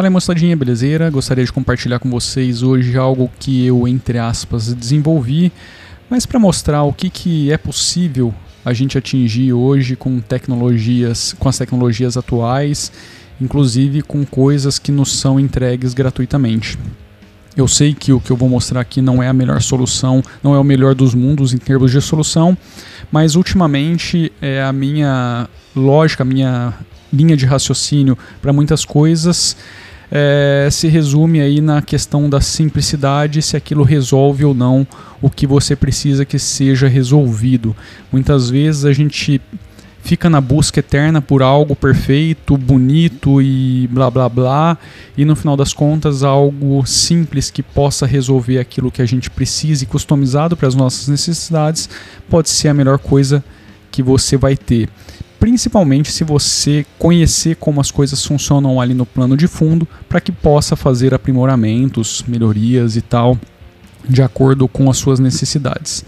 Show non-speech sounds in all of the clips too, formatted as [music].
Fala aí moçadinha, belezeira? Gostaria de compartilhar com vocês hoje algo que eu, entre aspas, desenvolvi, mas para mostrar o que, que é possível a gente atingir hoje com tecnologias, com as tecnologias atuais, inclusive com coisas que nos são entregues gratuitamente. Eu sei que o que eu vou mostrar aqui não é a melhor solução, não é o melhor dos mundos em termos de solução, mas ultimamente é a minha lógica, a minha linha de raciocínio para muitas coisas é, se resume aí na questão da simplicidade, se aquilo resolve ou não o que você precisa que seja resolvido. Muitas vezes a gente fica na busca eterna por algo perfeito, bonito e blá blá blá, e no final das contas algo simples que possa resolver aquilo que a gente precisa e customizado para as nossas necessidades pode ser a melhor coisa que você vai ter principalmente se você conhecer como as coisas funcionam ali no plano de fundo, para que possa fazer aprimoramentos, melhorias e tal, de acordo com as suas necessidades.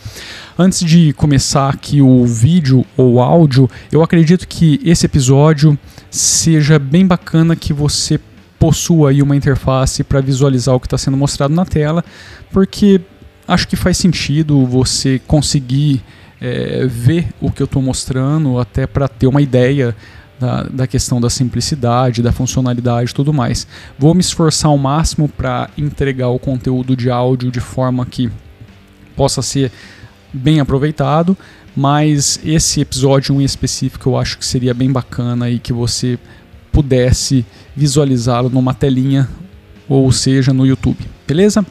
Antes de começar aqui o vídeo ou áudio, eu acredito que esse episódio seja bem bacana que você possua aí uma interface para visualizar o que está sendo mostrado na tela, porque acho que faz sentido você conseguir é, ver o que eu estou mostrando, até para ter uma ideia da, da, questão da simplicidade, da funcionalidade e tudo mais. Vou me esforçar ao máximo para entregar o conteúdo de áudio de forma que possa ser bem aproveitado, mas esse episódio em específico eu acho que seria bem bacana e que você pudesse visualizá-lo numa telinha ou seja no YouTube, beleza?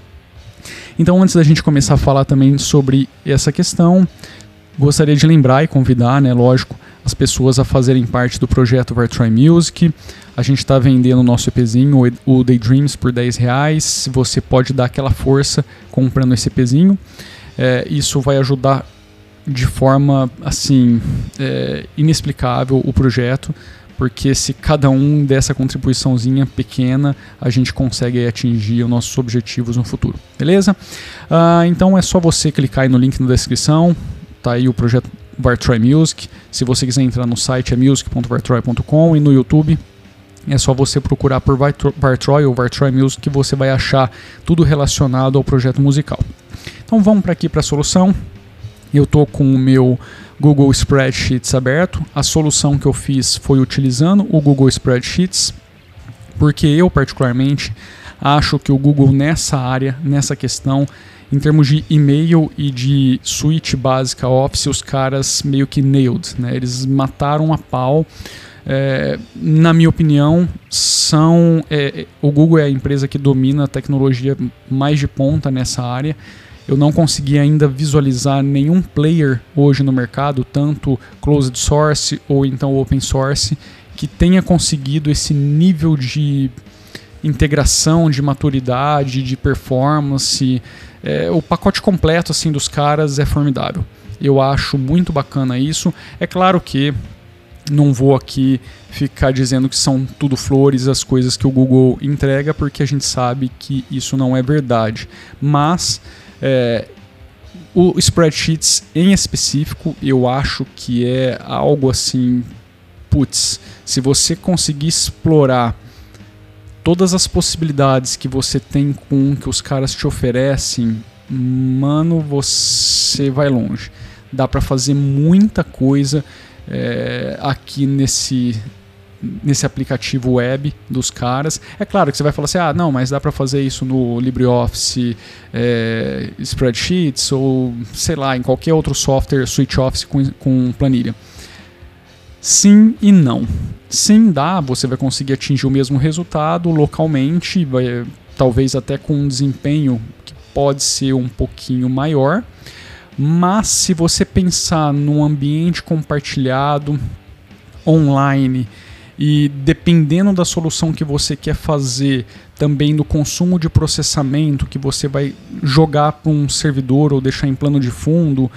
Então, antes da gente começar a falar também sobre essa questão, Gostaria de lembrar e convidar, né, lógico, as pessoas a fazerem parte do projeto Vertry Music. A gente está vendendo o nosso EPzinho, o Daydreams, por 10 reais. Você pode dar aquela força comprando esse EPzinho. É, isso vai ajudar de forma assim é, inexplicável o projeto, porque se cada um dessa contribuiçãozinha pequena, a gente consegue atingir os nossos objetivos no futuro, beleza? Ah, então é só você clicar aí no link na descrição, Tá aí o projeto Vartroy Music. Se você quiser entrar no site é music.vartroy.com e no YouTube é só você procurar por Vartroy ou Vartroy Music que você vai achar tudo relacionado ao projeto musical. Então vamos para aqui para a solução. Eu estou com o meu Google Spreadsheets aberto. A solução que eu fiz foi utilizando o Google Spreadsheets, porque eu particularmente acho que o Google nessa área, nessa questão, em termos de e-mail e de suíte básica Office, os caras meio que nailed, né? Eles mataram a pau. É, na minha opinião, são é, o Google é a empresa que domina a tecnologia mais de ponta nessa área. Eu não consegui ainda visualizar nenhum player hoje no mercado, tanto closed source ou então open source, que tenha conseguido esse nível de integração, de maturidade, de performance, é, o pacote completo assim dos caras é formidável. Eu acho muito bacana isso. É claro que não vou aqui ficar dizendo que são tudo flores as coisas que o Google entrega, porque a gente sabe que isso não é verdade. Mas é, o spreadsheets em específico, eu acho que é algo assim, putz, se você conseguir explorar todas as possibilidades que você tem com que os caras te oferecem, mano, você vai longe. Dá para fazer muita coisa é, aqui nesse nesse aplicativo web dos caras. É claro que você vai falar assim, ah, não, mas dá para fazer isso no LibreOffice é, Spreadsheets ou sei lá, em qualquer outro software, Switch Office com, com planilha. Sim e não. Sim, dá, você vai conseguir atingir o mesmo resultado localmente, vai, talvez até com um desempenho que pode ser um pouquinho maior. Mas se você pensar num ambiente compartilhado online e dependendo da solução que você quer fazer, também do consumo de processamento que você vai jogar para um servidor ou deixar em plano de fundo,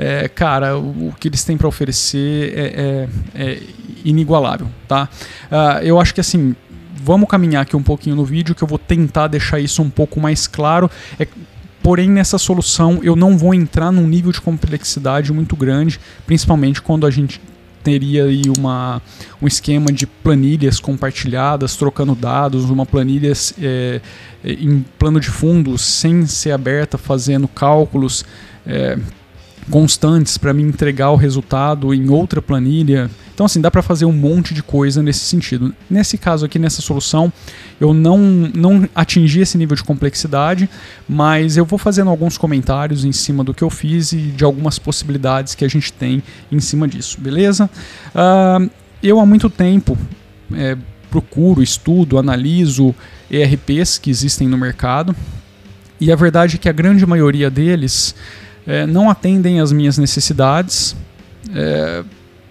é, cara, o, que eles têm para oferecer é, é, é, inigualável, tá? Uh, eu acho que assim, vamos caminhar aqui um pouquinho no vídeo que eu vou tentar deixar isso um pouco mais claro. É, porém, nessa solução eu não vou entrar num nível de complexidade muito grande, principalmente quando a gente teria aí uma, um esquema de planilhas compartilhadas, trocando dados, uma planilha é, em plano de fundo, sem ser aberta, fazendo cálculos é, constantes para me entregar o resultado em outra planilha. Então, assim, dá para fazer um monte de coisa nesse sentido. Nesse caso aqui, nessa solução, eu não, não atingi esse nível de complexidade, mas eu vou fazendo alguns comentários em cima do que eu fiz e de algumas possibilidades que a gente tem em cima disso, beleza? Uh, eu há muito tempo é, procuro, estudo, analiso ERPs que existem no mercado e a verdade é que a grande maioria deles é, não atendem às minhas necessidades. É,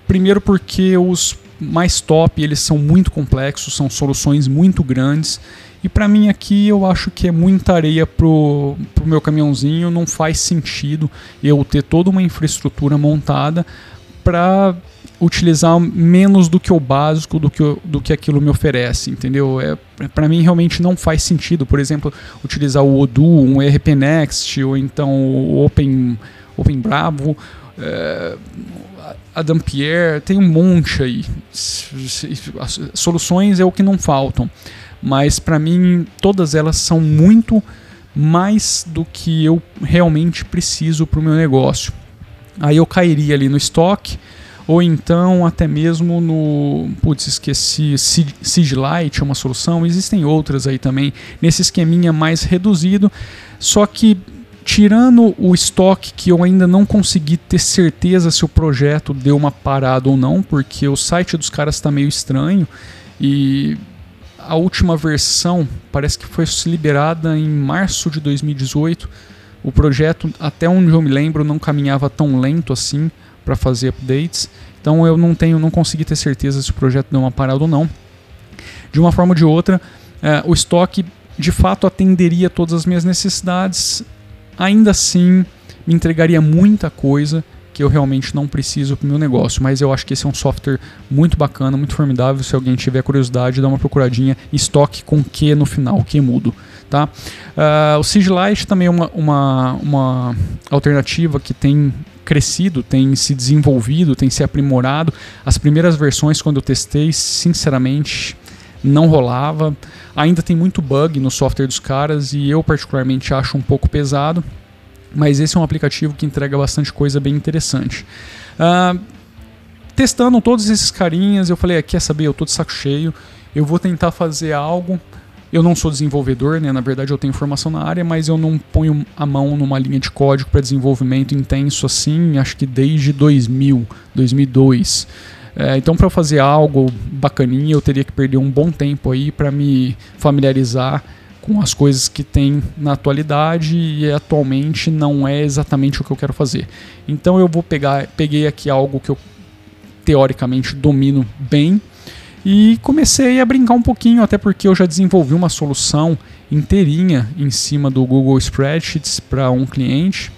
primeiro porque os mais top eles são muito complexos, são soluções muito grandes. E para mim aqui eu acho que é muita areia pro, pro meu caminhãozinho, não faz sentido eu ter toda uma infraestrutura montada para utilizar menos do que o básico do que, do que aquilo me oferece, entendeu? É, para mim realmente não faz sentido, por exemplo, utilizar o Odoo, um ERP Next ou então o Open, Open Bravo, é, a Dampier, tem um monte aí. Soluções é o que não faltam, mas para mim todas elas são muito mais do que eu realmente preciso para o meu negócio. Aí eu cairia ali no estoque, ou então até mesmo no. Putz, esqueci. Sigilite é uma solução. Existem outras aí também nesse esqueminha mais reduzido. Só que tirando o estoque que eu ainda não consegui ter certeza se o projeto deu uma parada ou não, porque o site dos caras está meio estranho e a última versão parece que foi liberada em março de 2018. O projeto, até onde eu me lembro, não caminhava tão lento assim para fazer updates. Então eu não tenho, não consegui ter certeza se o projeto deu uma parada ou não. De uma forma ou de outra, é, o estoque de fato atenderia todas as minhas necessidades. Ainda assim, me entregaria muita coisa que eu realmente não preciso para o meu negócio. Mas eu acho que esse é um software muito bacana, muito formidável. Se alguém tiver curiosidade, dá uma procuradinha. Estoque com que no final, que mudo. Tá? Uh, o Sigilite também é uma, uma, uma alternativa que tem crescido, tem se desenvolvido, tem se aprimorado. As primeiras versões, quando eu testei, sinceramente, não rolava. Ainda tem muito bug no software dos caras e eu, particularmente, acho um pouco pesado. Mas esse é um aplicativo que entrega bastante coisa bem interessante. Uh, testando todos esses carinhas, eu falei: ah, quer saber? Eu tô de saco cheio. Eu vou tentar fazer algo eu não sou desenvolvedor, né? Na verdade, eu tenho formação na área, mas eu não ponho a mão numa linha de código para desenvolvimento intenso assim, acho que desde 2000, 2002. É, então, para fazer algo bacaninha, eu teria que perder um bom tempo aí para me familiarizar com as coisas que tem na atualidade e atualmente não é exatamente o que eu quero fazer. Então, eu vou pegar, peguei aqui algo que eu teoricamente domino bem e comecei a brincar um pouquinho, até porque eu já desenvolvi uma solução inteirinha em cima do Google Spreadsheets para um cliente,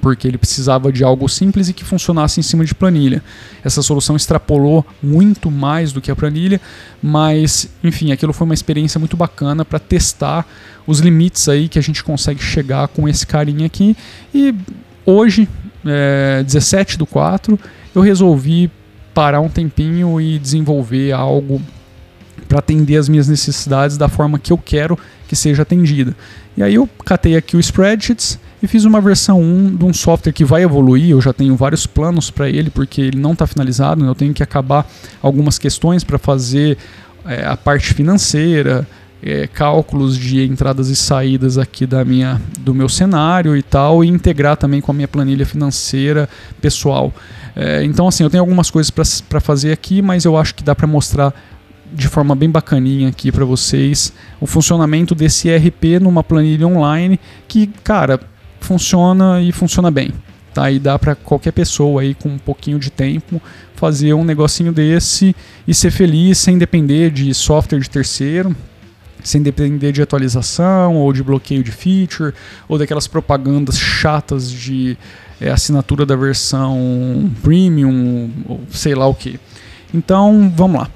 porque ele precisava de algo simples e que funcionasse em cima de planilha. Essa solução extrapolou muito mais do que a planilha, mas enfim, aquilo foi uma experiência muito bacana para testar os limites aí que a gente consegue chegar com esse carinha aqui. E hoje, é, 17 do 4, eu resolvi parar um tempinho e desenvolver algo para atender as minhas necessidades da forma que eu quero que seja atendida. E aí eu catei aqui o Spreadsheets e fiz uma versão 1 de um software que vai evoluir. Eu já tenho vários planos para ele, porque ele não está finalizado. Né? Eu tenho que acabar algumas questões para fazer é, a parte financeira, é, cálculos de entradas e saídas aqui da minha, do meu cenário e tal, e integrar também com a minha planilha financeira pessoal. É, então, assim, eu tenho algumas coisas para fazer aqui, mas eu acho que dá para mostrar de forma bem bacaninha aqui para vocês o funcionamento desse ERP numa planilha online que, cara, funciona e funciona bem. Tá? E dá para qualquer pessoa aí com um pouquinho de tempo fazer um negocinho desse e ser feliz sem depender de software de terceiro, sem depender de atualização ou de bloqueio de feature ou daquelas propagandas chatas de é, assinatura da versão premium ou sei lá o que. Então vamos lá.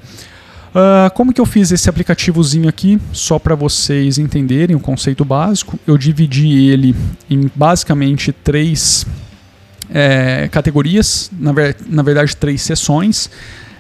Uh, como que eu fiz esse aplicativozinho aqui? Só para vocês entenderem o conceito básico, eu dividi ele em basicamente três é, categorias, na, ver, na verdade três sessões.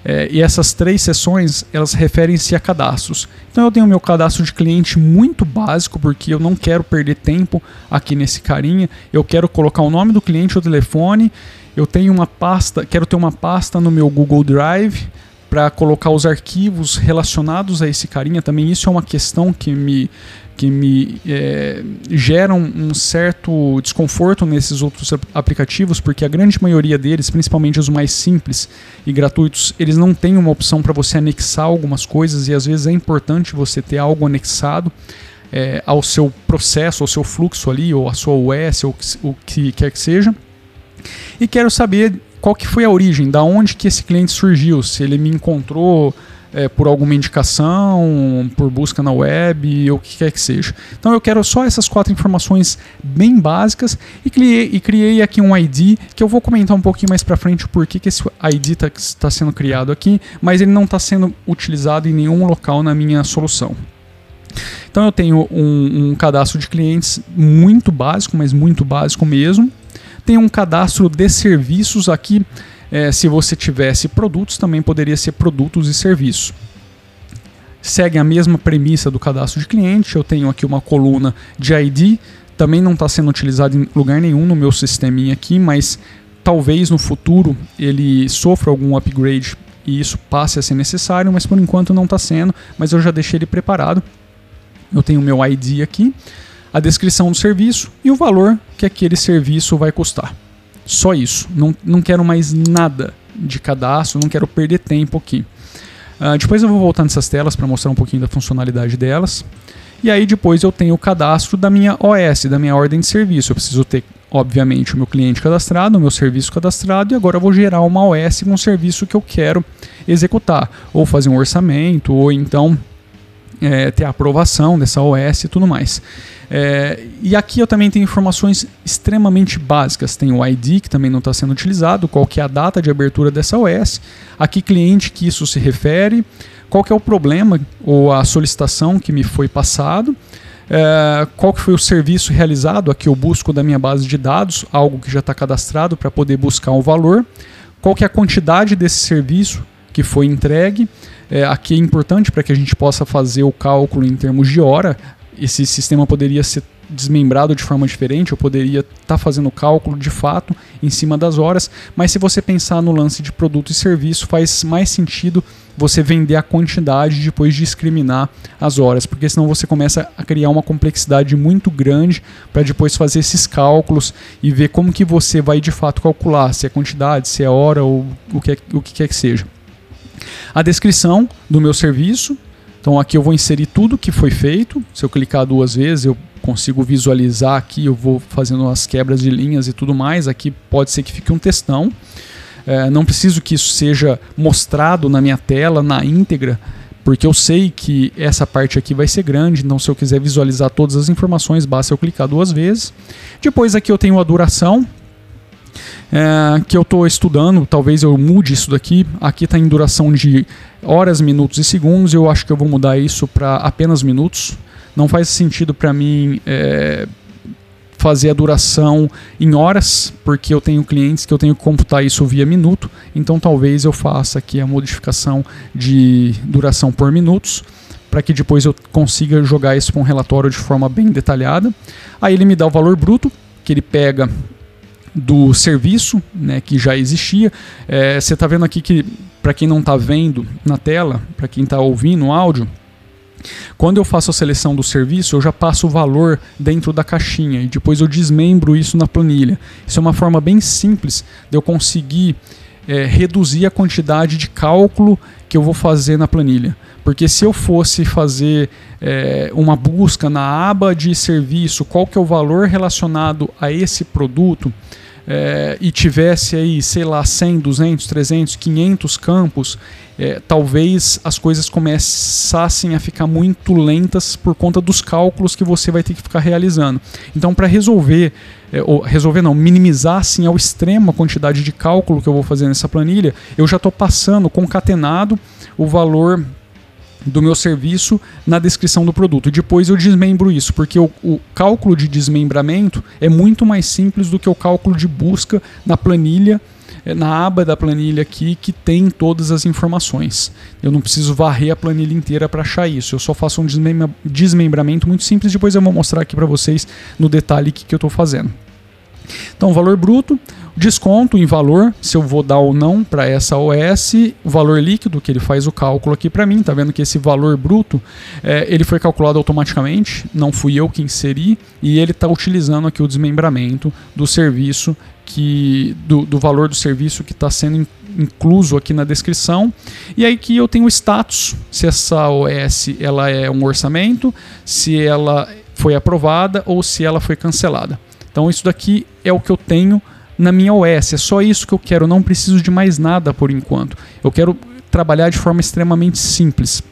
É, e essas três sessões elas referem-se a cadastros. Então eu tenho meu cadastro de cliente muito básico porque eu não quero perder tempo aqui nesse carinha. Eu quero colocar o nome do cliente, o telefone. Eu tenho uma pasta, quero ter uma pasta no meu Google Drive para colocar os arquivos relacionados a esse carinha. Também isso é uma questão que me que me é, geram um certo desconforto nesses outros aplicativos, porque a grande maioria deles, principalmente os mais simples e gratuitos, eles não têm uma opção para você anexar algumas coisas e às vezes é importante você ter algo anexado é, ao seu processo, ao seu fluxo ali, ou à sua OS, ou o que quer que seja. E quero saber qual que foi a origem, da onde que esse cliente surgiu, se ele me encontrou é, por alguma indicação, por busca na web, ou o que quer que seja. Então eu quero só essas quatro informações bem básicas e criei, e criei aqui um ID que eu vou comentar um pouquinho mais para frente porquê que esse ID está tá sendo criado aqui, mas ele não está sendo utilizado em nenhum local na minha solução. Então eu tenho um, um cadastro de clientes muito básico, mas muito básico mesmo. Tenho um cadastro de serviços aqui é, se você tivesse produtos, também poderia ser produtos e serviços. Segue a mesma premissa do cadastro de cliente. Eu tenho aqui uma coluna de ID, também não está sendo utilizado em lugar nenhum no meu sisteminha aqui, mas talvez no futuro ele sofra algum upgrade e isso passe a ser necessário, mas por enquanto não está sendo, mas eu já deixei ele preparado. Eu tenho o meu ID aqui, a descrição do serviço e o valor que aquele serviço vai custar. Só isso. Não, não quero mais nada de cadastro, não quero perder tempo aqui. Uh, depois eu vou voltar nessas telas para mostrar um pouquinho da funcionalidade delas. E aí depois eu tenho o cadastro da minha OS, da minha ordem de serviço. Eu preciso ter, obviamente, o meu cliente cadastrado, o meu serviço cadastrado, e agora eu vou gerar uma OS com o serviço que eu quero executar. Ou fazer um orçamento, ou então é, ter a aprovação dessa OS e tudo mais. É, e aqui eu também tenho informações extremamente básicas. Tem o ID, que também não está sendo utilizado, qual que é a data de abertura dessa OS, aqui cliente que isso se refere, qual que é o problema ou a solicitação que me foi passado, é, qual que foi o serviço realizado, aqui eu busco da minha base de dados, algo que já está cadastrado para poder buscar o um valor, qual que é a quantidade desse serviço que foi entregue, é, aqui é importante para que a gente possa fazer o cálculo em termos de hora. Esse sistema poderia ser desmembrado de forma diferente, eu poderia estar tá fazendo o cálculo de fato em cima das horas, mas se você pensar no lance de produto e serviço, faz mais sentido você vender a quantidade depois de discriminar as horas, porque senão você começa a criar uma complexidade muito grande para depois fazer esses cálculos e ver como que você vai de fato calcular, se é quantidade, se é hora ou o que, é, o que quer que seja a descrição do meu serviço. Então aqui eu vou inserir tudo que foi feito. Se eu clicar duas vezes, eu consigo visualizar aqui, eu vou fazendo as quebras de linhas e tudo mais. Aqui pode ser que fique um textão. É, não preciso que isso seja mostrado na minha tela, na íntegra, porque eu sei que essa parte aqui vai ser grande, então se eu quiser visualizar todas as informações, basta eu clicar duas vezes. Depois aqui eu tenho a duração, é, que eu estou estudando, talvez eu mude isso daqui. Aqui está em duração de horas, minutos e segundos. Eu acho que eu vou mudar isso para apenas minutos. Não faz sentido para mim é, fazer a duração em horas, porque eu tenho clientes que eu tenho que computar isso via minuto. Então talvez eu faça aqui a modificação de duração por minutos para que depois eu consiga jogar isso para um relatório de forma bem detalhada. Aí ele me dá o valor bruto, que ele pega do serviço né, que já existia. É, você está vendo aqui que, para quem não está vendo na tela, para quem está ouvindo o áudio, quando eu faço a seleção do serviço, eu já passo o valor dentro da caixinha e depois eu desmembro isso na planilha. Isso é uma forma bem simples de eu conseguir é, reduzir a quantidade de cálculo que eu vou fazer na planilha. Porque se eu fosse fazer é, uma busca na aba de serviço, qual que é o valor relacionado a esse produto, é, e tivesse aí, sei lá, 100, 200, 300, 500 campos, é, talvez as coisas começassem a ficar muito lentas por conta dos cálculos que você vai ter que ficar realizando. Então, para resolver, é, ou resolver não, minimizar assim ao extremo a quantidade de cálculo que eu vou fazer nessa planilha, eu já estou passando concatenado o valor do meu serviço na descrição do produto. Depois eu desmembro isso, porque o, o, cálculo de desmembramento é muito mais simples do que o cálculo de busca na planilha, eh, na aba da planilha aqui que tem todas as informações. Eu não preciso varrer a planilha inteira para achar isso. Eu só faço um desmembramento muito simples. Depois eu vou mostrar aqui para vocês no detalhe o que, que eu estou fazendo. Então, valor bruto, desconto em valor, se eu vou dar ou não para essa OS, o valor líquido, que ele faz o cálculo aqui para mim, tá vendo que esse valor bruto, é, ele foi calculado automaticamente, não fui eu que inseri, e ele está utilizando aqui o desmembramento do serviço, que do, do valor do serviço que está sendo incluso aqui na descrição. E aí que eu tenho o status, se essa OS ela é um orçamento, se ela foi aprovada ou se ela foi cancelada. Então isso daqui é o que eu tenho na minha OS. É só isso que eu quero, não preciso de mais nada por enquanto. Eu quero trabalhar de forma extremamente simples.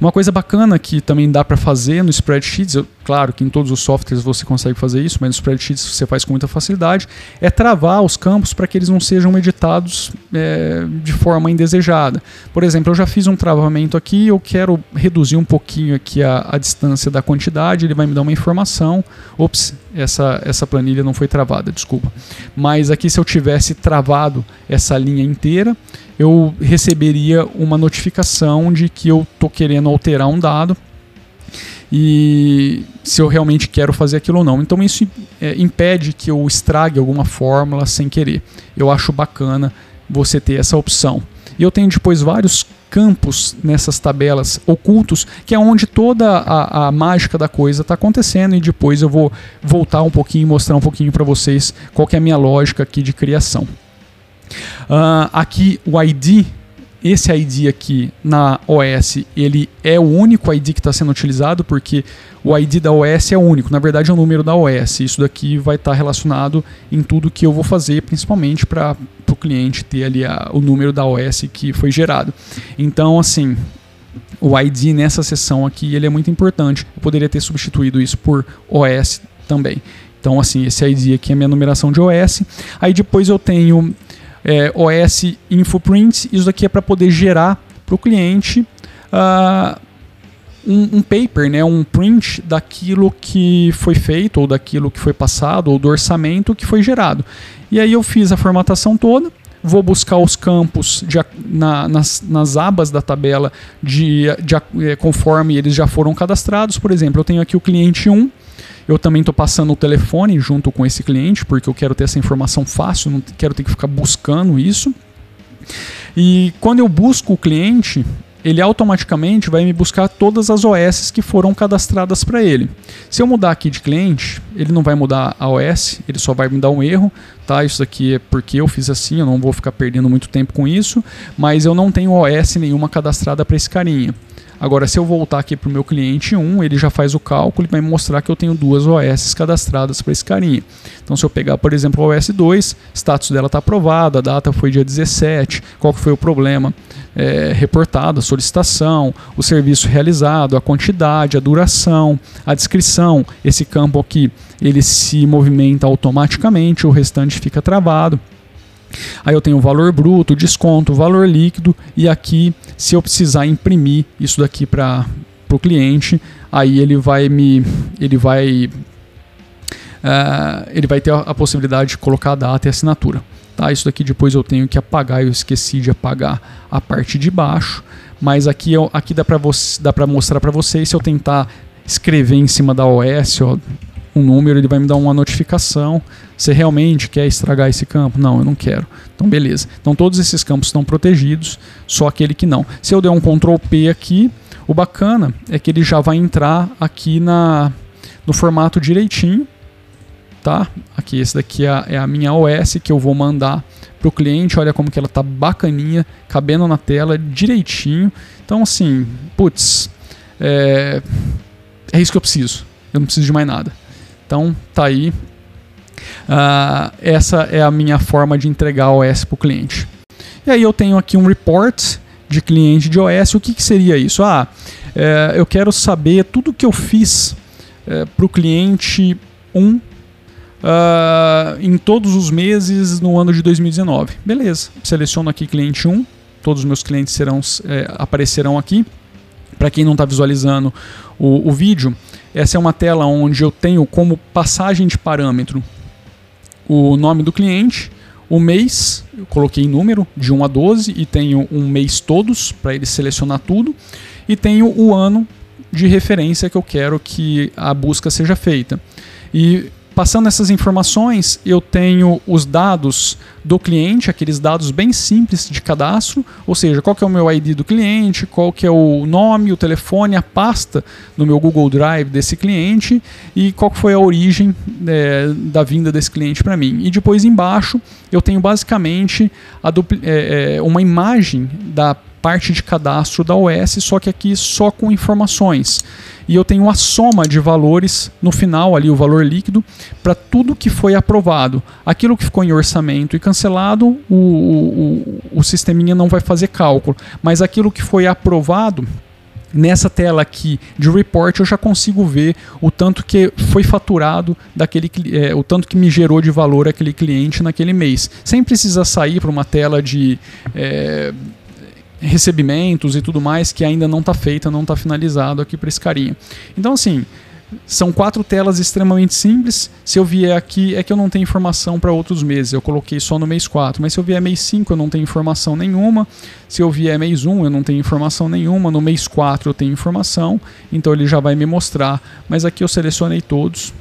Uma coisa bacana que também dá para fazer no spreadsheets, eu, claro que em todos os softwares você consegue fazer isso, mas no spreadsheets você faz com muita facilidade, é travar os campos para que eles não sejam editados é, de forma indesejada. Por exemplo, eu já fiz um travamento aqui, eu quero reduzir um pouquinho aqui a, a distância da quantidade, ele vai me dar uma informação. Ops, essa, essa planilha não foi travada, desculpa. Mas aqui se eu tivesse travado essa linha inteira, eu receberia uma notificação de que eu estou querendo alterar um dado e se eu realmente quero fazer aquilo ou não. Então isso é, impede que eu estrague alguma fórmula sem querer. Eu acho bacana você ter essa opção. E eu tenho depois vários campos nessas tabelas ocultos, que é onde toda a, a mágica da coisa está acontecendo, e depois eu vou voltar um pouquinho e mostrar um pouquinho para vocês qual é a minha lógica aqui de criação. Uh, aqui o ID, esse ID aqui na OS, ele é o único ID que está sendo utilizado, porque o ID da OS é único, na verdade é o número da OS. Isso daqui vai estar tá relacionado em tudo que eu vou fazer, principalmente para o cliente ter ali a, o número da OS que foi gerado. Então, assim, o ID nessa seção aqui ele é muito importante. Eu poderia ter substituído isso por OS também. Então, assim, esse ID aqui é a minha numeração de OS. Aí depois eu tenho é, OS Infoprint. Isso daqui é para poder gerar para o cliente uh, um, um, paper, né, um print daquilo que foi feito, ou daquilo que foi passado, ou do orçamento que foi gerado. E aí eu fiz a formatação toda, vou buscar os campos de, na, nas, nas, abas da tabela de, de, é, conforme eles já foram cadastrados. Por exemplo, eu tenho aqui o cliente 1 eu também estou passando o telefone junto com esse cliente, porque eu quero ter essa informação fácil, não quero ter que ficar buscando isso. E quando eu busco o cliente, ele automaticamente vai me buscar todas as OS que foram cadastradas para ele. Se eu mudar aqui de cliente, ele não vai mudar a OS, ele só vai me dar um erro, tá? Isso aqui é porque eu fiz assim, eu não vou ficar perdendo muito tempo com isso, mas eu não tenho OS nenhuma cadastrada para esse carinha. Agora, se eu voltar aqui para o meu cliente 1, ele já faz o cálculo e vai mostrar que eu tenho duas OS cadastradas para esse carinha. Então, se eu pegar, por exemplo, a OS 2, status dela está aprovado, a data foi dia 17, qual foi o problema? É, reportado, a solicitação, o serviço realizado, a quantidade, a duração, a descrição. Esse campo aqui, ele se movimenta automaticamente, o restante fica travado. Aí eu tenho o valor bruto, desconto, valor líquido e aqui, se eu precisar imprimir isso daqui para o cliente, aí ele vai me, ele vai, uh, ele vai ter a, a, possibilidade de colocar a data e assinatura. Tá? Isso daqui depois eu tenho que apagar, eu esqueci de apagar a parte de baixo, mas aqui, eu, aqui dá para mostrar para vocês se eu tentar escrever em cima da OS, ó, um número, ele vai me dar uma notificação. Você realmente quer estragar esse campo? Não, eu não quero. Então, beleza. Então, todos esses campos estão protegidos, só aquele que não. Se eu der um Ctrl P aqui, o bacana é que ele já vai entrar aqui na, no formato direitinho. Tá? Aqui, esse daqui é a, é a minha OS que eu vou mandar para o cliente. Olha como que ela tá bacaninha, cabendo na tela direitinho. Então, assim, putz, é, é isso que eu preciso. Eu não preciso de mais nada. Então tá aí. Uh, essa é a minha forma de entregar OS para o cliente. E aí eu tenho aqui um report de cliente de OS. O que, que seria isso? Ah, é, eu quero saber tudo que eu fiz é, para o cliente 1 uh, em todos os meses no ano de 2019. Beleza, seleciono aqui cliente 1, todos os meus clientes serão, é, aparecerão aqui. Para quem não está visualizando o, o vídeo, essa é uma tela onde eu tenho como passagem de parâmetro o nome do cliente, o mês, eu coloquei número de 1 a 12 e tenho um mês todos para ele selecionar tudo, e tenho o ano de referência que eu quero que a busca seja feita. E Passando essas informações, eu tenho os dados do cliente, aqueles dados bem simples de cadastro, ou seja, qual que é o meu ID do cliente, qual que é o nome, o telefone, a pasta no meu Google Drive desse cliente e qual que foi a origem é, da vinda desse cliente para mim. E depois embaixo eu tenho basicamente é, é, uma imagem da parte de cadastro da OS, só que aqui só com informações. E eu tenho a soma de valores no final ali, o valor líquido, para tudo que foi aprovado. Aquilo que ficou em orçamento e cancelado, o, o, o sisteminha não vai fazer cálculo, mas aquilo que foi aprovado, nessa tela aqui de report eu já consigo ver o tanto que foi faturado daquele é, o tanto que me gerou de valor aquele cliente naquele mês. Sem precisar sair para uma tela de é, recebimentos e tudo mais que ainda não está feita, não está finalizado aqui para esse carinha. Então, assim, são quatro telas extremamente simples. Se eu vier aqui, é que eu não tenho informação para outros meses. Eu coloquei só no mês 4. Mas se eu vier mês 5, eu não tenho informação nenhuma. Se eu vier mês 1, eu não tenho informação nenhuma. No mês 4, eu tenho informação. Então ele já vai me mostrar. Mas aqui eu selecionei todos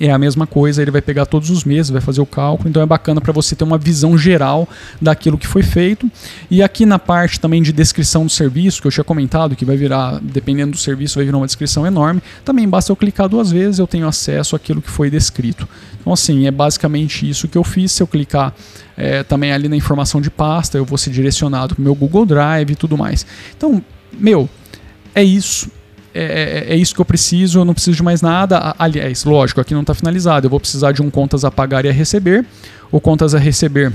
é a mesma coisa, ele vai pegar todos os meses, vai fazer o cálculo, então é bacana para você ter uma visão geral daquilo que foi feito. E aqui na parte também de descrição do serviço, que eu tinha comentado, que vai virar, dependendo do serviço, vai virar uma descrição enorme, também basta eu clicar duas vezes, eu tenho acesso àquilo que foi descrito. Então, assim, é basicamente isso que eu fiz. Se eu clicar é, também ali na informação de pasta, eu vou ser direcionado para o meu Google Drive e tudo mais. Então, meu, é isso é, é, é, isso que eu preciso, eu não preciso de mais nada. Aliás, lógico, aqui não está finalizado. Eu vou precisar de um contas a pagar e a receber. O contas a receber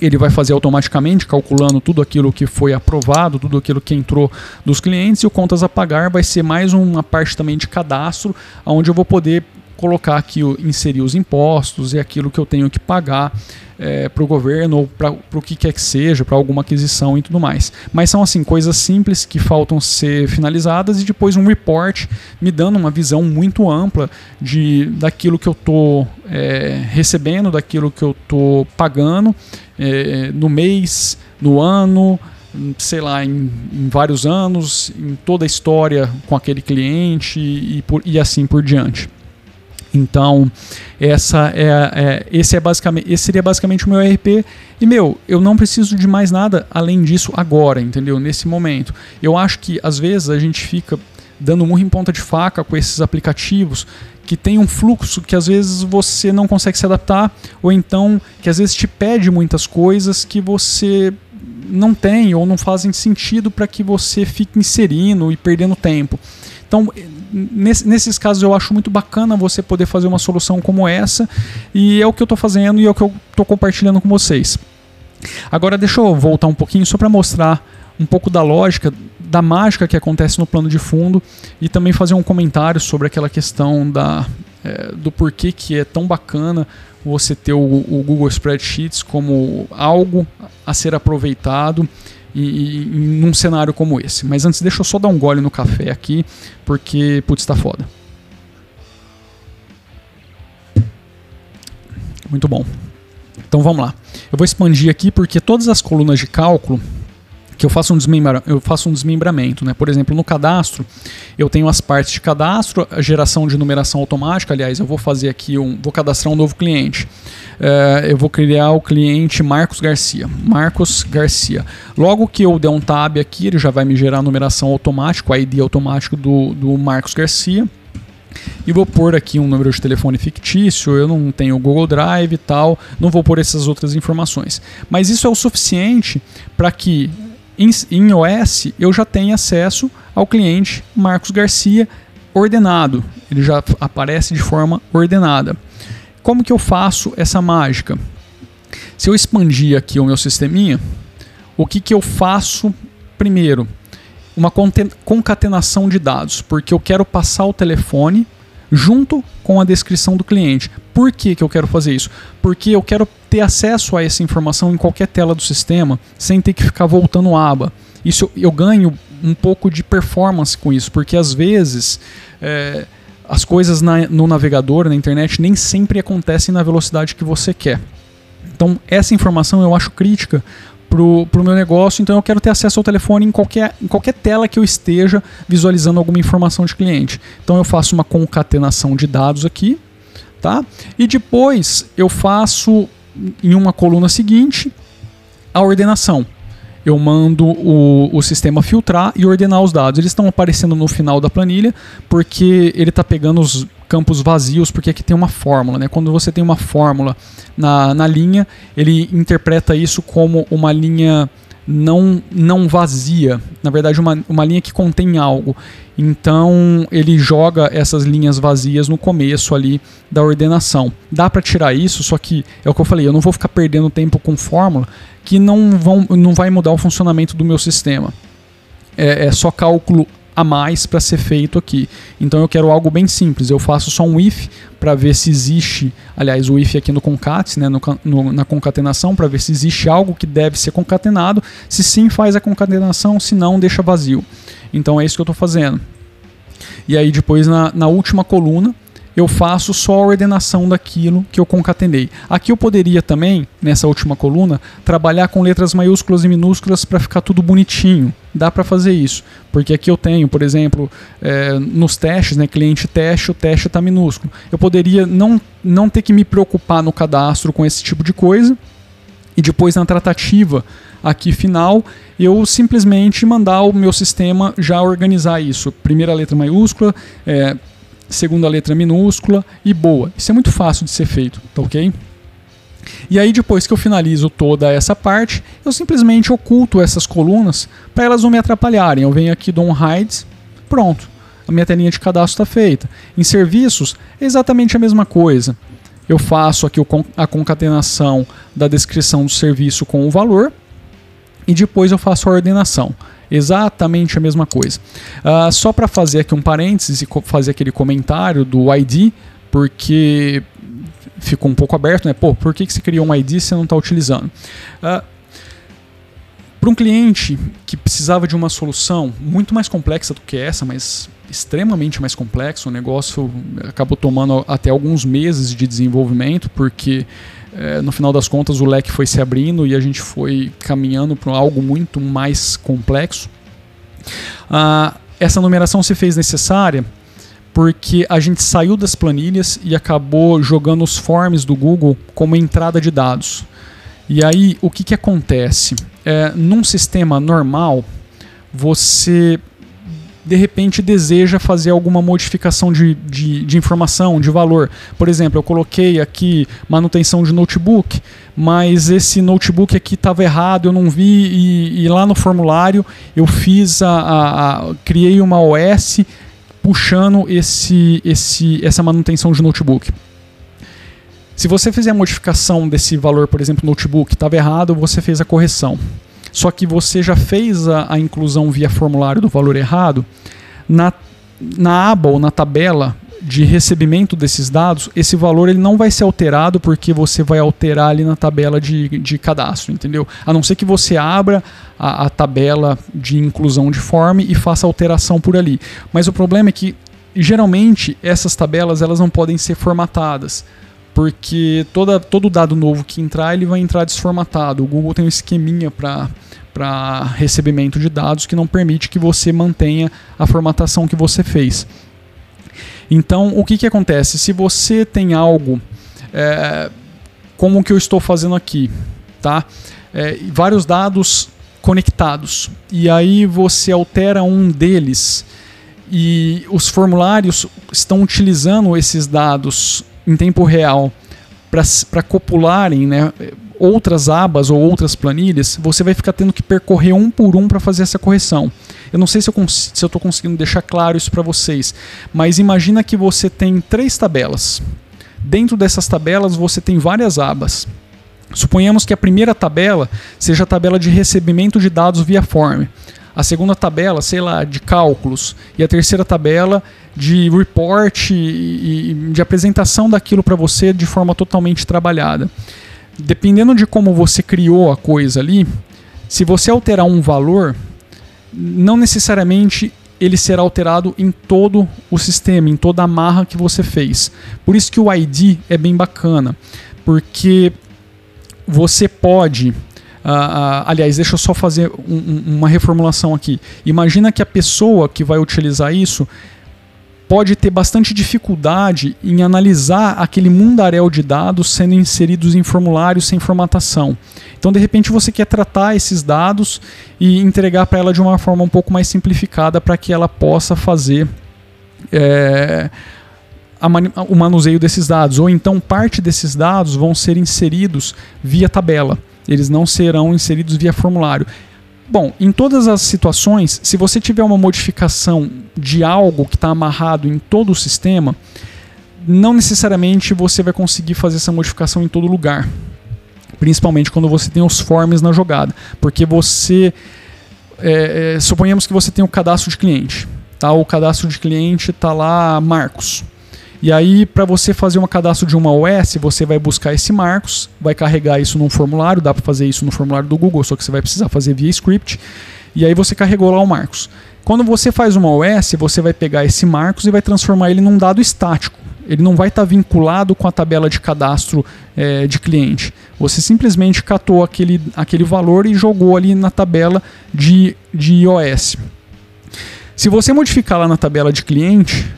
ele vai fazer automaticamente, calculando tudo aquilo que foi aprovado, tudo aquilo que entrou dos clientes, e o contas a pagar vai ser mais uma parte também de cadastro, onde eu vou poder colocar aqui, inserir os impostos e aquilo que eu tenho que pagar é, para o governo ou para o que quer que seja, para alguma aquisição e tudo mais. Mas são assim coisas simples que faltam ser finalizadas e depois um report me dando uma visão muito ampla de daquilo que eu estou é, recebendo, daquilo que eu estou pagando é, no mês, no ano, sei lá, em, em, vários anos, em toda a história com aquele cliente e, por, e assim por diante. Então, essa é, é, esse, é basicamente, esse seria basicamente o meu ERP. E, meu, eu não preciso de mais nada além disso agora, entendeu? Nesse momento. Eu acho que, às vezes, a gente fica dando murro em ponta de faca com esses aplicativos que tem um fluxo que às vezes você não consegue se adaptar, ou então que às vezes te pede muitas coisas que você não tem ou não fazem sentido para que você fique inserindo e perdendo tempo. Então, nesses casos eu acho muito bacana você poder fazer uma solução como essa e é o que eu estou fazendo e é o que eu estou compartilhando com vocês. Agora deixa eu voltar um pouquinho só para mostrar um pouco da lógica, da mágica que acontece no plano de fundo e também fazer um comentário sobre aquela questão da, é, do porquê que é tão bacana você ter o, o Google Spreadsheets como algo a ser aproveitado e, e, num cenário como esse. Mas antes, deixa eu só dar um gole no café aqui, porque, putz, tá foda. Muito bom. Então vamos lá. Eu vou expandir aqui porque todas as colunas de cálculo que eu faço um, desmembra, eu faço um desmembramento. Né? Por exemplo, no cadastro, eu tenho as partes de cadastro, a geração de numeração automática. Aliás, eu vou fazer aqui um. Vou cadastrar um novo cliente. É, eu vou criar o cliente Marcos Garcia. Marcos Garcia. Logo que eu der um tab aqui, ele já vai me gerar a numeração automática, o ID automático do, do Marcos Garcia. E vou pôr aqui um número de telefone fictício, eu não tenho Google Drive e tal, não vou pôr essas outras informações. Mas isso é o suficiente para que em, em OS eu já tenho acesso ao cliente Marcos Garcia ordenado. Ele já aparece de forma ordenada. Como que eu faço essa mágica? Se eu expandir aqui o meu sisteminha, o que, que eu faço primeiro? Uma concatenação de dados, porque eu quero passar o telefone junto com a descrição do cliente. Por que, que eu quero fazer isso? Porque eu quero ter acesso a essa informação em qualquer tela do sistema sem ter que ficar voltando aba. Isso eu ganho um pouco de performance com isso, porque às vezes é, as coisas na, no navegador, na internet, nem sempre acontecem na velocidade que você quer. Então, essa informação eu acho crítica pro, pro meu negócio, então eu quero ter acesso ao telefone em qualquer, em qualquer tela que eu esteja visualizando alguma informação de cliente. Então eu faço uma concatenação de dados aqui, tá? E depois eu faço em uma coluna seguinte a ordenação. Eu mando o, o sistema filtrar e ordenar os dados. Eles estão aparecendo no final da planilha porque ele está pegando os campos vazios, porque aqui tem uma fórmula. Né? Quando você tem uma fórmula na, na linha, ele interpreta isso como uma linha não, não vazia, na verdade, uma, uma linha que contém algo. Então ele joga essas linhas vazias no começo ali da ordenação. Dá para tirar isso, só que é o que eu falei, eu não vou ficar perdendo tempo com fórmula que não, vão, não vai mudar o funcionamento do meu sistema. É, é só cálculo a mais para ser feito aqui. Então eu quero algo bem simples. Eu faço só um if para ver se existe, aliás, o if aqui no concates, né, no, no, na concatenação, para ver se existe algo que deve ser concatenado. Se sim, faz a concatenação, se não, deixa vazio. Então é isso que eu estou fazendo. E aí depois na, na última coluna eu faço só a ordenação daquilo que eu concatenei. Aqui eu poderia também, nessa última coluna, trabalhar com letras maiúsculas e minúsculas para ficar tudo bonitinho. Dá para fazer isso, porque aqui eu tenho, por exemplo, é, nos testes, né, cliente teste, o teste está minúsculo. Eu poderia não, não ter que me preocupar no cadastro com esse tipo de coisa e depois na tratativa aqui final, eu simplesmente mandar o meu sistema já organizar isso. Primeira letra maiúscula, é, segunda letra minúscula e boa. Isso é muito fácil de ser feito, tá ok? E aí depois que eu finalizo toda essa parte, eu simplesmente oculto essas colunas para elas não me atrapalharem. Eu venho aqui, dou um hide, pronto. A minha telinha de cadastro está feita. Em serviços, é exatamente a mesma coisa. Eu faço aqui a concatenação da descrição do serviço com o valor e depois eu faço a ordenação. Exatamente a mesma coisa. Uh, só para fazer aqui um parênteses e fazer aquele comentário do ID, porque ficou um pouco aberto, né? Pô, por que, que você criou um ID e você não está utilizando? Uh, para um cliente que precisava de uma solução muito mais complexa do que essa, mas extremamente mais complexo, o negócio acabou tomando até alguns meses de desenvolvimento, porque é, no final das contas o leque foi se abrindo e a gente foi caminhando para algo muito mais complexo. Ah, essa numeração se fez necessária porque a gente saiu das planilhas e acabou jogando os forms do Google como entrada de dados. E aí o que, que acontece? É, num sistema normal, você de repente deseja fazer alguma modificação de, de, de, informação, de valor. Por exemplo, eu coloquei aqui manutenção de notebook, mas esse notebook aqui estava errado, eu não vi, e, e, lá no formulário eu fiz a, a, a, criei uma OS puxando esse, esse, essa manutenção de notebook. Se você fizer a modificação desse valor, por exemplo, notebook, estava errado, você fez a correção só que você já fez a, a inclusão via formulário do valor errado, na, na aba ou na tabela de recebimento desses dados, esse valor ele não vai ser alterado porque você vai alterar ali na tabela de, de cadastro, entendeu? A não ser que você abra a, a tabela de inclusão de form e faça alteração por ali. Mas o problema é que geralmente essas tabelas elas não podem ser formatadas porque toda, todo dado novo que entrar ele vai entrar desformatado. O Google tem um esqueminha para para recebimento de dados que não permite que você mantenha a formatação que você fez. Então, o que, que acontece? Se você tem algo é, como o que eu estou fazendo aqui, tá? É, vários dados conectados, e aí você altera um deles e os formulários estão utilizando esses dados em tempo real para copularem né, outras abas ou outras planilhas, você vai ficar tendo que percorrer um por um para fazer essa correção. Eu não sei se eu estou conseguindo deixar claro isso para vocês, mas imagina que você tem três tabelas. Dentro dessas tabelas você tem várias abas. Suponhamos que a primeira tabela seja a tabela de recebimento de dados via form a segunda tabela, sei lá, de cálculos, e a terceira tabela de report e, de apresentação daquilo para você de forma totalmente trabalhada. Dependendo de como você criou a coisa ali, se você alterar um valor, não necessariamente ele será alterado em todo o sistema, em toda a marra que você fez. Por isso que o ID é bem bacana, porque você pode. Uh, uh, aliás, deixa eu só fazer um, uma reformulação aqui. Imagina que a pessoa que vai utilizar isso pode ter bastante dificuldade em analisar aquele mundaréu de dados sendo inseridos em formulários sem formatação. Então, de repente, você quer tratar esses dados e entregar para ela de uma forma um pouco mais simplificada para que ela possa fazer é, o manuseio desses dados. Ou então, parte desses dados vão ser inseridos via tabela. Eles não serão inseridos via formulário. Bom, em todas as situações, se você tiver uma modificação de algo que está amarrado em todo o sistema, não necessariamente você vai conseguir fazer essa modificação em todo lugar. Principalmente quando você tem os forms na jogada. Porque você. É, é, suponhamos que você tem o cadastro de cliente. Tá? O cadastro de cliente está lá Marcos. E aí, para você fazer um cadastro de uma OS, você vai buscar esse Marcos, vai carregar isso num formulário, dá para fazer isso no formulário do Google, só que você vai precisar fazer via script. E aí você carregou lá o Marcos. Quando você faz uma OS, você vai pegar esse Marcos e vai transformar ele num dado estático. Ele não vai estar tá vinculado com a tabela de cadastro é, de cliente. Você simplesmente catou aquele, aquele valor e jogou ali na tabela de, de iOS. Se você modificar lá na tabela de cliente,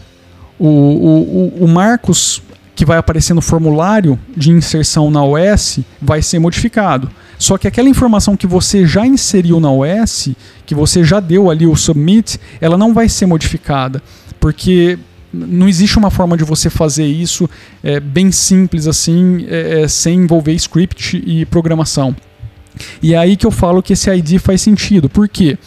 o, o, o Marcos que vai aparecer no formulário de inserção na OS vai ser modificado. Só que aquela informação que você já inseriu na OS, que você já deu ali o submit, ela não vai ser modificada, porque não existe uma forma de você fazer isso é, bem simples assim, é, é sem envolver script e programação. E é aí que eu falo que esse ID faz sentido. Por quê?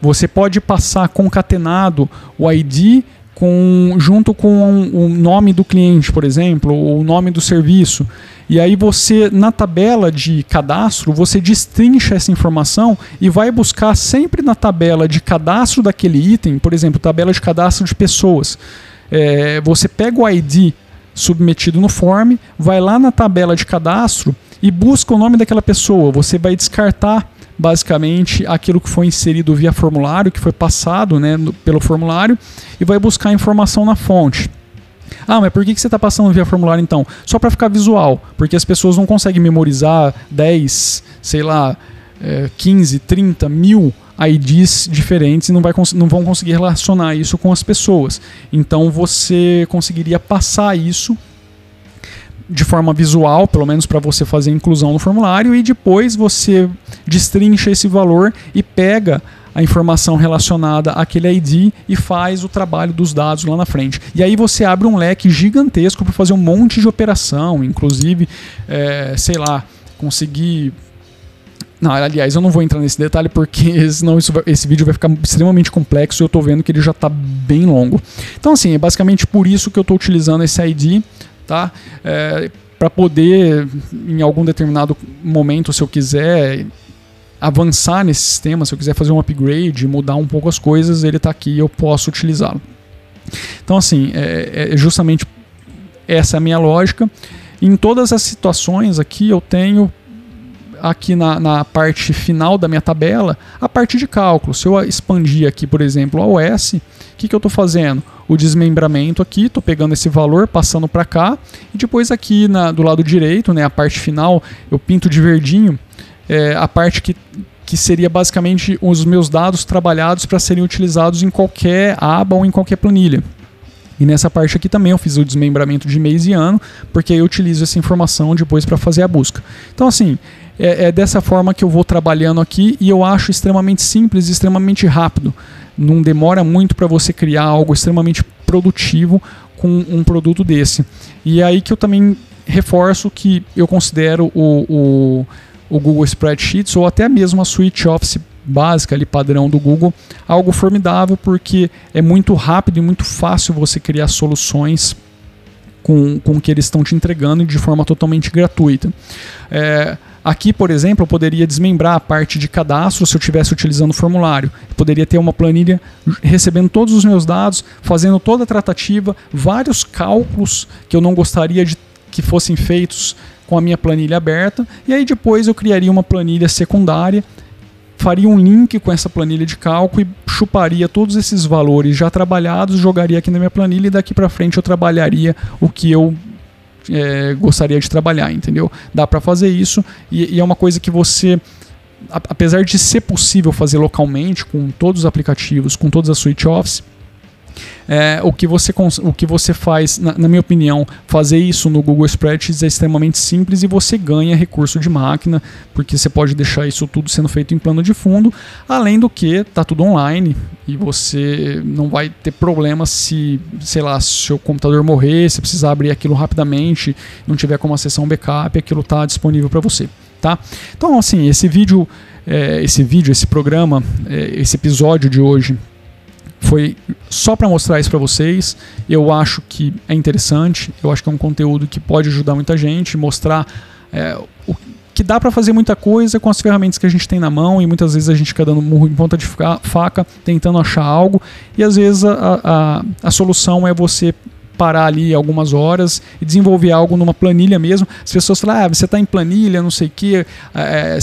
Você pode passar concatenado o ID com, junto com o nome do cliente, por exemplo, ou o nome do serviço. E aí você, na tabela de cadastro, você destrincha essa informação e vai buscar sempre na tabela de cadastro daquele item, por exemplo, tabela de cadastro de pessoas. É, você pega o ID submetido no form, vai lá na tabela de cadastro e busca o nome daquela pessoa. Você vai descartar basicamente aquilo que foi inserido via formulário, que foi passado né, pelo formulário, e vai buscar informação na fonte. Ah, mas por que, você está passando via formulário então? Só para ficar visual, porque as pessoas não conseguem memorizar 10, sei lá, é, 15, 30 mil IDs diferentes e não, vai, não vão conseguir relacionar isso com as pessoas. Então você conseguiria passar isso de forma visual, pelo menos para você fazer a inclusão no formulário, e depois você destrincha esse valor e pega a informação relacionada àquele ID e faz o trabalho dos dados lá na frente. E aí você abre um leque gigantesco para fazer um monte de operação, inclusive, é, sei lá, conseguir não, aliás, eu não vou entrar nesse detalhe porque [laughs] senão isso, esse vídeo vai ficar extremamente complexo e eu estou vendo que ele já está bem longo. Então, assim, é basicamente por isso que eu estou utilizando esse ID tá? É, para poder, em algum determinado momento, se eu quiser avançar nesse sistema, se eu quiser fazer um upgrade, mudar um pouco as coisas, ele está aqui e eu posso utilizá-lo. Então, assim, é, é justamente essa é a minha lógica. Em todas as situações aqui, eu tenho aqui na, na parte final da minha tabela a parte de cálculo. Se eu expandir aqui, por exemplo, a OS, o que, que eu estou fazendo? O desmembramento aqui, estou pegando esse valor, passando para cá, e depois aqui na, do lado direito, né, a parte final, eu pinto de verdinho é, a parte que, que seria basicamente os meus dados trabalhados para serem utilizados em qualquer aba ou em qualquer planilha. E nessa parte aqui também eu fiz o desmembramento de mês e ano, porque eu utilizo essa informação depois para fazer a busca. Então, assim, é, é, dessa forma que eu vou trabalhando aqui e eu acho extremamente simples e extremamente rápido. Não demora muito para você criar algo extremamente produtivo com um produto desse. E é aí que eu também reforço que eu considero o, o, o Google Spreadsheets ou até mesmo a Suite Office básica ali padrão do Google algo formidável porque é muito rápido e muito fácil você criar soluções com, com o que eles estão te entregando de forma totalmente gratuita. É, Aqui, por exemplo, eu poderia desmembrar a parte de cadastro se eu estivesse utilizando o formulário. Eu poderia ter uma planilha recebendo todos os meus dados, fazendo toda a tratativa, vários cálculos que eu não gostaria de que fossem feitos com a minha planilha aberta, e aí depois eu criaria uma planilha secundária faria um link com essa planilha de cálculo e chuparia todos esses valores já trabalhados, jogaria aqui na minha planilha e daqui para frente eu trabalharia o que eu é, gostaria de trabalhar, entendeu? Dá para fazer isso e, e é uma coisa que você apesar de ser possível fazer localmente com todos os aplicativos, com todas as suite Office, é, o, que você, o que você faz, na, na, minha opinião, fazer isso no Google Spreadsheets é extremamente simples e você ganha recurso de máquina, porque você pode deixar isso tudo sendo feito em plano de fundo, além do que está tudo online e você não vai ter problema se, sei lá, se seu computador morrer, se precisar abrir aquilo rapidamente, não tiver como acessar um backup, aquilo está disponível para você. Tá? Então, assim, esse vídeo, é, esse vídeo, esse programa, é, esse episódio de hoje foi só para mostrar isso para vocês. Eu acho que é interessante, eu acho que é um conteúdo que pode ajudar muita gente, mostrar é, o, que dá para fazer muita coisa com as ferramentas que a gente tem na mão e muitas vezes a gente fica dando murro em ponta de faca, tentando achar algo e às vezes a, a, a solução é você parar ali algumas horas e desenvolver algo numa planilha mesmo. As pessoas falam, ah, você está em planilha, não sei o que, é,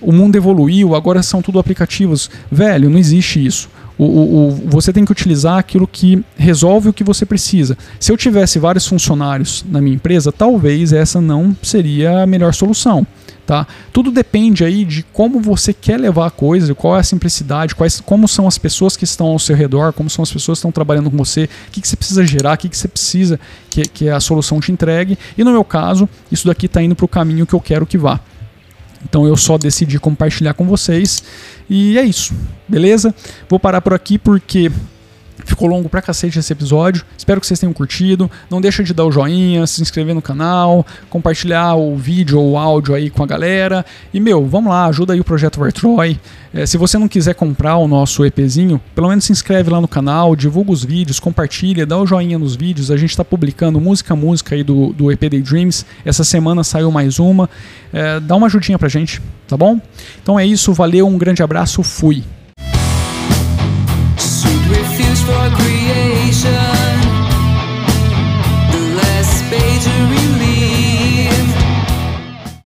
o mundo evoluiu, agora são tudo aplicativos. Velho, não existe isso. O, o, o, você tem que utilizar aquilo que resolve o que você precisa. Se eu tivesse vários funcionários na minha empresa, talvez essa não seria a melhor solução. Tá? Tudo depende aí de como você quer levar a coisa, qual é a simplicidade, quais, como são as pessoas que estão ao seu redor, como são as pessoas que estão trabalhando com você, o que, que você precisa gerar, o que, que você precisa que, que a solução te entregue. E no meu caso, isso daqui está indo para o caminho que eu quero que vá. Então eu só decidi compartilhar com vocês. E é isso, beleza? Vou parar por aqui porque Ficou longo pra cacete esse episódio. Espero que vocês tenham curtido. Não deixa de dar o joinha, se inscrever no canal, compartilhar o vídeo ou o áudio aí com a galera. E, meu, vamos lá, ajuda aí o Projeto Vartroy. É, se você não quiser comprar o nosso EPzinho, pelo menos se inscreve lá no canal, divulga os vídeos, compartilha, dá o joinha nos vídeos. A gente está publicando música a música aí do, do EP Daydreams. Essa semana saiu mais uma. É, dá uma ajudinha pra gente, tá bom? Então é isso, valeu, um grande abraço, fui.